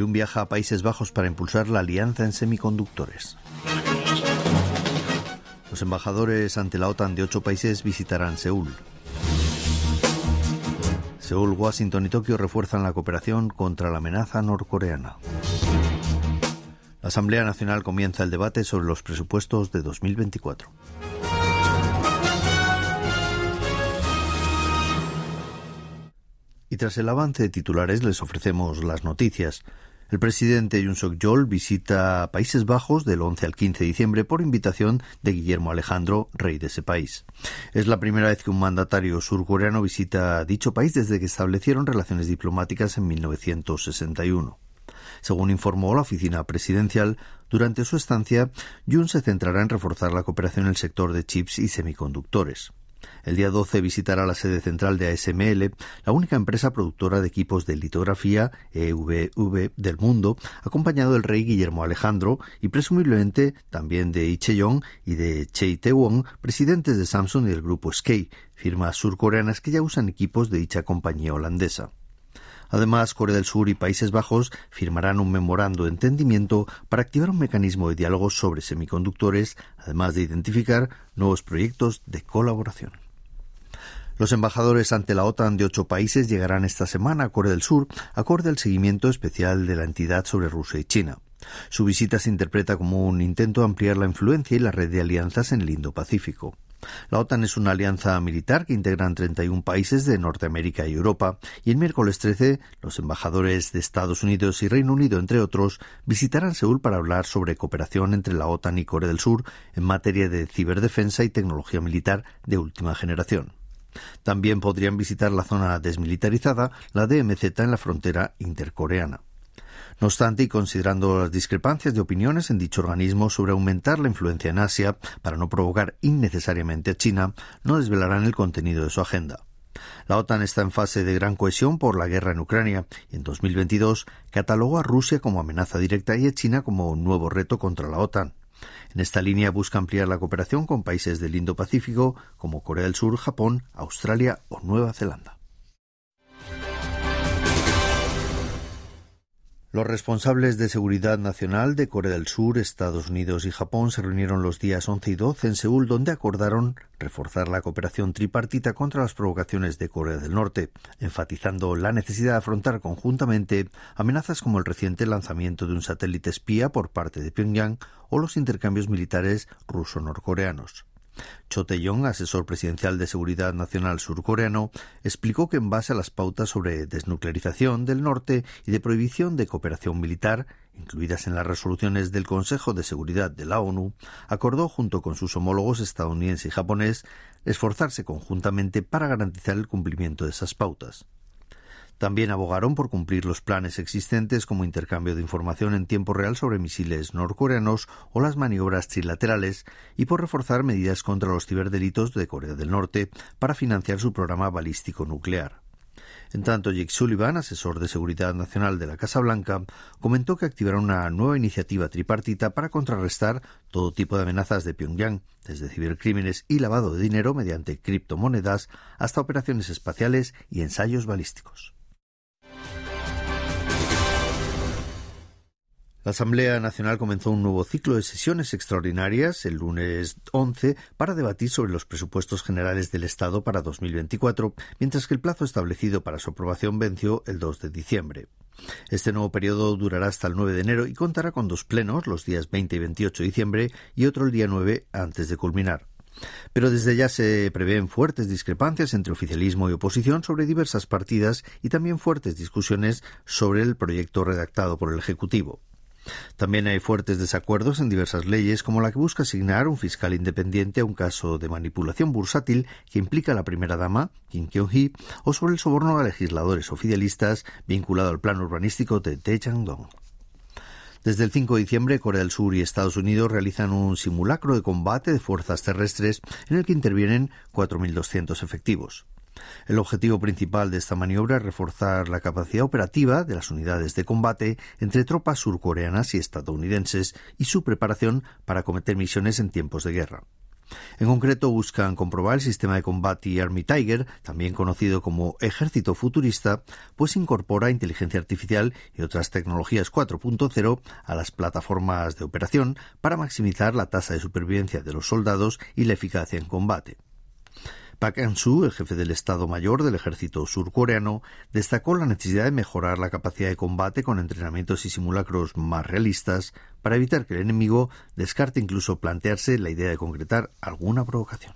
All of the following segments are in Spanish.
Jun viaja a Países Bajos para impulsar la alianza en semiconductores. Los embajadores ante la OTAN de ocho países visitarán Seúl. Seúl, Washington y Tokio refuerzan la cooperación contra la amenaza norcoreana. La Asamblea Nacional comienza el debate sobre los presupuestos de 2024. Y tras el avance de titulares les ofrecemos las noticias. El presidente Yoon Suk-yeol visita Países Bajos del 11 al 15 de diciembre por invitación de Guillermo Alejandro, rey de ese país. Es la primera vez que un mandatario surcoreano visita dicho país desde que establecieron relaciones diplomáticas en 1961. Según informó la oficina presidencial, durante su estancia, Yoon se centrará en reforzar la cooperación en el sector de chips y semiconductores. El día 12 visitará la sede central de ASML, la única empresa productora de equipos de litografía EVV del mundo, acompañado del rey Guillermo Alejandro y presumiblemente también de Icheon y de Choi Tae-won, presidentes de Samsung y del grupo SK, firmas surcoreanas que ya usan equipos de dicha compañía holandesa. Además, Corea del Sur y Países Bajos firmarán un memorando de entendimiento para activar un mecanismo de diálogo sobre semiconductores, además de identificar nuevos proyectos de colaboración. Los embajadores ante la OTAN de ocho países llegarán esta semana a Corea del Sur, acorde al seguimiento especial de la entidad sobre Rusia y China. Su visita se interpreta como un intento de ampliar la influencia y la red de alianzas en el Indo-Pacífico. La OTAN es una alianza militar que integran 31 países de Norteamérica y Europa, y el miércoles 13 los embajadores de Estados Unidos y Reino Unido, entre otros, visitarán Seúl para hablar sobre cooperación entre la OTAN y Corea del Sur en materia de ciberdefensa y tecnología militar de última generación. También podrían visitar la zona desmilitarizada, la DMZ en la frontera intercoreana. No obstante, y considerando las discrepancias de opiniones en dicho organismo sobre aumentar la influencia en Asia para no provocar innecesariamente a China, no desvelarán el contenido de su agenda. La OTAN está en fase de gran cohesión por la guerra en Ucrania y en 2022 catalogó a Rusia como amenaza directa y a China como un nuevo reto contra la OTAN. En esta línea busca ampliar la cooperación con países del Indo-Pacífico como Corea del Sur, Japón, Australia o Nueva Zelanda. Los responsables de seguridad nacional de Corea del Sur, Estados Unidos y Japón se reunieron los días 11 y 12 en Seúl, donde acordaron reforzar la cooperación tripartita contra las provocaciones de Corea del Norte, enfatizando la necesidad de afrontar conjuntamente amenazas como el reciente lanzamiento de un satélite espía por parte de Pyongyang o los intercambios militares ruso-norcoreanos. Cho Tae-yong, asesor presidencial de Seguridad Nacional surcoreano, explicó que en base a las pautas sobre desnuclearización del norte y de prohibición de cooperación militar, incluidas en las resoluciones del Consejo de Seguridad de la ONU, acordó junto con sus homólogos estadounidense y japonés esforzarse conjuntamente para garantizar el cumplimiento de esas pautas. También abogaron por cumplir los planes existentes como intercambio de información en tiempo real sobre misiles norcoreanos o las maniobras trilaterales y por reforzar medidas contra los ciberdelitos de Corea del Norte para financiar su programa balístico nuclear. En tanto, Jake Sullivan, asesor de seguridad nacional de la Casa Blanca, comentó que activarán una nueva iniciativa tripartita para contrarrestar todo tipo de amenazas de Pyongyang, desde cibercrímenes y lavado de dinero mediante criptomonedas hasta operaciones espaciales y ensayos balísticos. La Asamblea Nacional comenzó un nuevo ciclo de sesiones extraordinarias el lunes 11 para debatir sobre los presupuestos generales del Estado para 2024, mientras que el plazo establecido para su aprobación venció el 2 de diciembre. Este nuevo periodo durará hasta el 9 de enero y contará con dos plenos, los días 20 y 28 de diciembre, y otro el día 9 antes de culminar. Pero desde ya se prevén fuertes discrepancias entre oficialismo y oposición sobre diversas partidas y también fuertes discusiones sobre el proyecto redactado por el Ejecutivo. También hay fuertes desacuerdos en diversas leyes, como la que busca asignar un fiscal independiente a un caso de manipulación bursátil que implica a la primera dama, Kim Kyung-hee, o sobre el soborno a legisladores oficialistas vinculado al plan urbanístico de Dae dong Desde el 5 de diciembre, Corea del Sur y Estados Unidos realizan un simulacro de combate de fuerzas terrestres en el que intervienen 4.200 efectivos. El objetivo principal de esta maniobra es reforzar la capacidad operativa de las unidades de combate entre tropas surcoreanas y estadounidenses y su preparación para acometer misiones en tiempos de guerra. En concreto, buscan comprobar el sistema de combate Army Tiger, también conocido como Ejército Futurista, pues incorpora inteligencia artificial y otras tecnologías 4.0 a las plataformas de operación para maximizar la tasa de supervivencia de los soldados y la eficacia en combate. Pak An-soo, el jefe del Estado Mayor del ejército surcoreano, destacó la necesidad de mejorar la capacidad de combate con entrenamientos y simulacros más realistas para evitar que el enemigo descarte incluso plantearse la idea de concretar alguna provocación.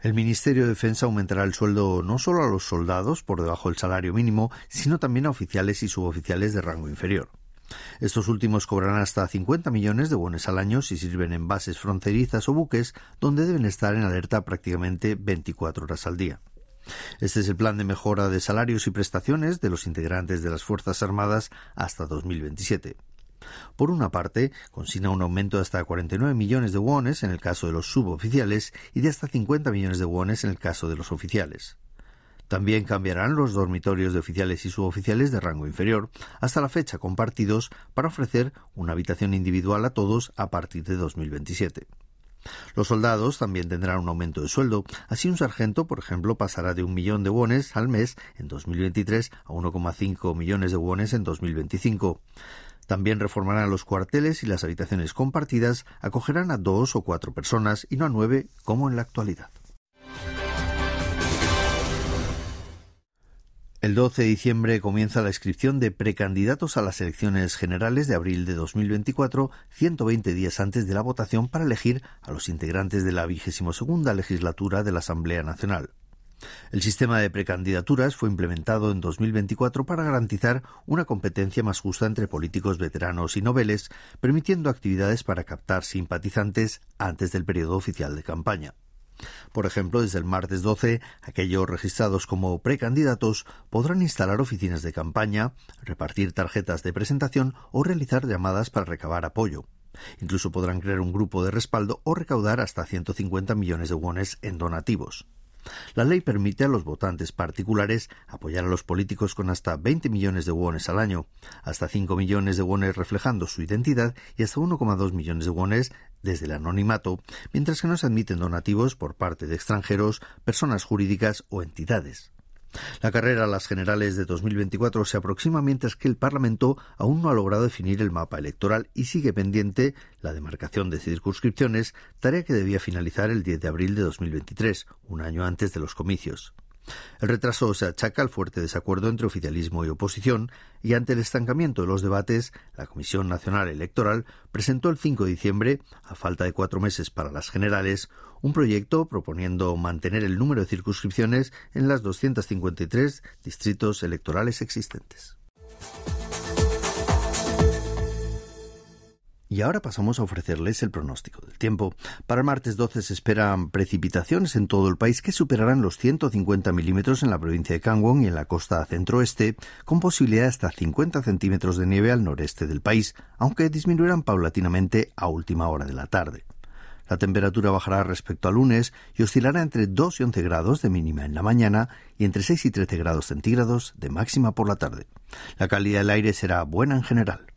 El Ministerio de Defensa aumentará el sueldo no solo a los soldados por debajo del salario mínimo, sino también a oficiales y suboficiales de rango inferior. Estos últimos cobrarán hasta 50 millones de wones al año si sirven en bases fronterizas o buques donde deben estar en alerta prácticamente 24 horas al día. Este es el plan de mejora de salarios y prestaciones de los integrantes de las Fuerzas Armadas hasta 2027. Por una parte, consigna un aumento de hasta 49 millones de wones en el caso de los suboficiales y de hasta 50 millones de wones en el caso de los oficiales. También cambiarán los dormitorios de oficiales y suboficiales de rango inferior, hasta la fecha compartidos, para ofrecer una habitación individual a todos a partir de 2027. Los soldados también tendrán un aumento de sueldo. Así, un sargento, por ejemplo, pasará de un millón de wones al mes en 2023 a 1,5 millones de wones en 2025. También reformarán los cuarteles y las habitaciones compartidas acogerán a dos o cuatro personas y no a nueve como en la actualidad. El 12 de diciembre comienza la inscripción de precandidatos a las elecciones generales de abril de 2024, 120 días antes de la votación para elegir a los integrantes de la vigésimo segunda legislatura de la Asamblea Nacional. El sistema de precandidaturas fue implementado en 2024 para garantizar una competencia más justa entre políticos veteranos y noveles, permitiendo actividades para captar simpatizantes antes del periodo oficial de campaña. Por ejemplo, desde el martes 12, aquellos registrados como precandidatos podrán instalar oficinas de campaña, repartir tarjetas de presentación o realizar llamadas para recabar apoyo. Incluso podrán crear un grupo de respaldo o recaudar hasta 150 millones de wones en donativos. La ley permite a los votantes particulares apoyar a los políticos con hasta 20 millones de wones al año, hasta 5 millones de wones reflejando su identidad y hasta 1,2 millones de wones desde el anonimato, mientras que no se admiten donativos por parte de extranjeros, personas jurídicas o entidades. La carrera a las generales de 2024 se aproxima mientras que el Parlamento aún no ha logrado definir el mapa electoral y sigue pendiente la demarcación de circunscripciones, tarea que debía finalizar el 10 de abril de 2023, un año antes de los comicios. El retraso se achaca al fuerte desacuerdo entre oficialismo y oposición, y ante el estancamiento de los debates, la Comisión Nacional Electoral presentó el 5 de diciembre, a falta de cuatro meses para las generales, un proyecto proponiendo mantener el número de circunscripciones en las 253 distritos electorales existentes. Y ahora pasamos a ofrecerles el pronóstico del tiempo. Para el martes 12 se esperan precipitaciones en todo el país que superarán los 150 milímetros en la provincia de Kangwon y en la costa centroeste, con posibilidad de hasta 50 centímetros de nieve al noreste del país, aunque disminuirán paulatinamente a última hora de la tarde. La temperatura bajará respecto al lunes y oscilará entre 2 y 11 grados de mínima en la mañana y entre 6 y 13 grados centígrados de máxima por la tarde. La calidad del aire será buena en general.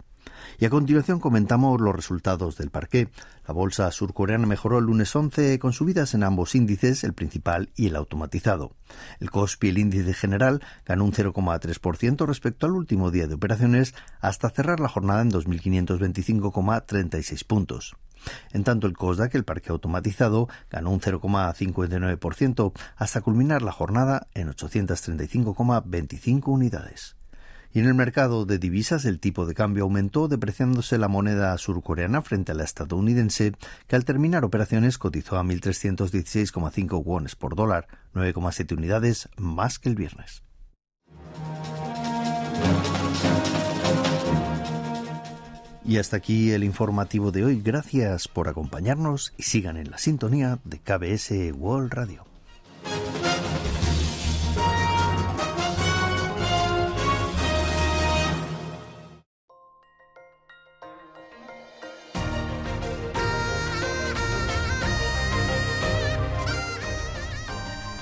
Y a continuación comentamos los resultados del parqué. La bolsa surcoreana mejoró el lunes 11 con subidas en ambos índices, el principal y el automatizado. El Kospi, el índice general, ganó un 0,3% respecto al último día de operaciones hasta cerrar la jornada en 2.525,36 puntos. En tanto, el Kosdaq, el parque automatizado, ganó un 0,59% hasta culminar la jornada en 835,25 unidades. Y en el mercado de divisas el tipo de cambio aumentó depreciándose la moneda surcoreana frente a la estadounidense, que al terminar operaciones cotizó a 1.316,5 wones por dólar, 9,7 unidades más que el viernes. Y hasta aquí el informativo de hoy. Gracias por acompañarnos y sigan en la sintonía de KBS World Radio.